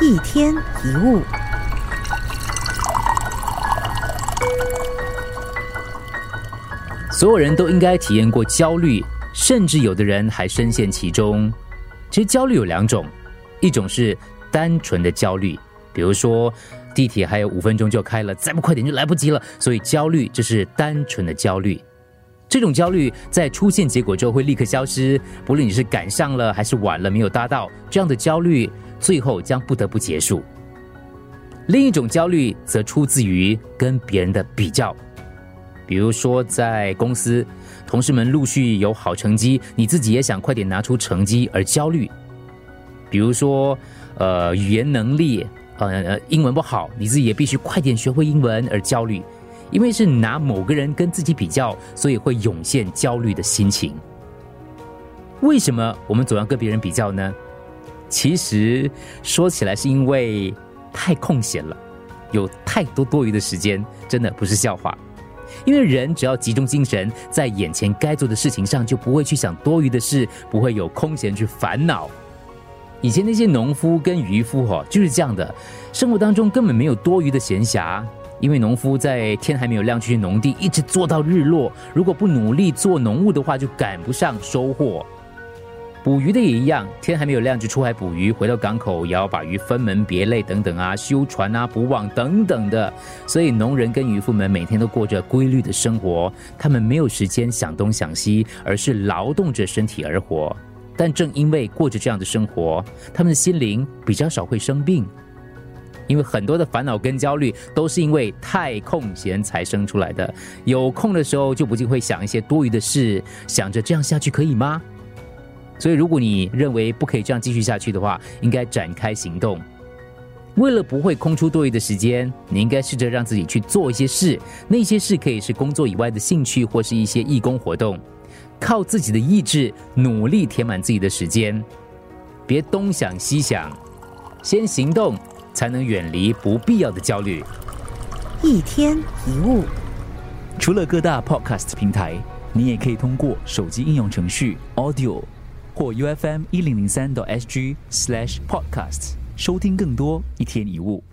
一天一物。所有人都应该体验过焦虑，甚至有的人还深陷其中。其实焦虑有两种，一种是单纯的焦虑，比如说地铁还有五分钟就开了，再不快点就来不及了，所以焦虑就是单纯的焦虑。这种焦虑在出现结果之后会立刻消失，不论你是赶上了还是晚了没有搭到，这样的焦虑最后将不得不结束。另一种焦虑则出自于跟别人的比较。比如说，在公司，同事们陆续有好成绩，你自己也想快点拿出成绩而焦虑。比如说，呃，语言能力，呃，英文不好，你自己也必须快点学会英文而焦虑，因为是拿某个人跟自己比较，所以会涌现焦虑的心情。为什么我们总要跟别人比较呢？其实说起来是因为太空闲了，有太多多余的时间，真的不是笑话。因为人只要集中精神在眼前该做的事情上，就不会去想多余的事，不会有空闲去烦恼。以前那些农夫跟渔夫哈就是这样的，生活当中根本没有多余的闲暇，因为农夫在天还没有亮去农地，一直做到日落。如果不努力做农务的话，就赶不上收获。捕鱼的也一样，天还没有亮就出海捕鱼，回到港口也要把鱼分门别类等等啊，修船啊、补网等等的。所以农人跟渔夫们每天都过着规律的生活，他们没有时间想东想西，而是劳动着身体而活。但正因为过着这样的生活，他们的心灵比较少会生病，因为很多的烦恼跟焦虑都是因为太空闲才生出来的。有空的时候就不禁会想一些多余的事，想着这样下去可以吗？所以，如果你认为不可以这样继续下去的话，应该展开行动。为了不会空出多余的时间，你应该试着让自己去做一些事。那些事可以是工作以外的兴趣，或是一些义工活动。靠自己的意志努力填满自己的时间，别东想西想，先行动才能远离不必要的焦虑。一天一物，除了各大 Podcast 平台，你也可以通过手机应用程序 Audio。或 U F M 一零零三到 S G slash podcasts 收听更多一天一物。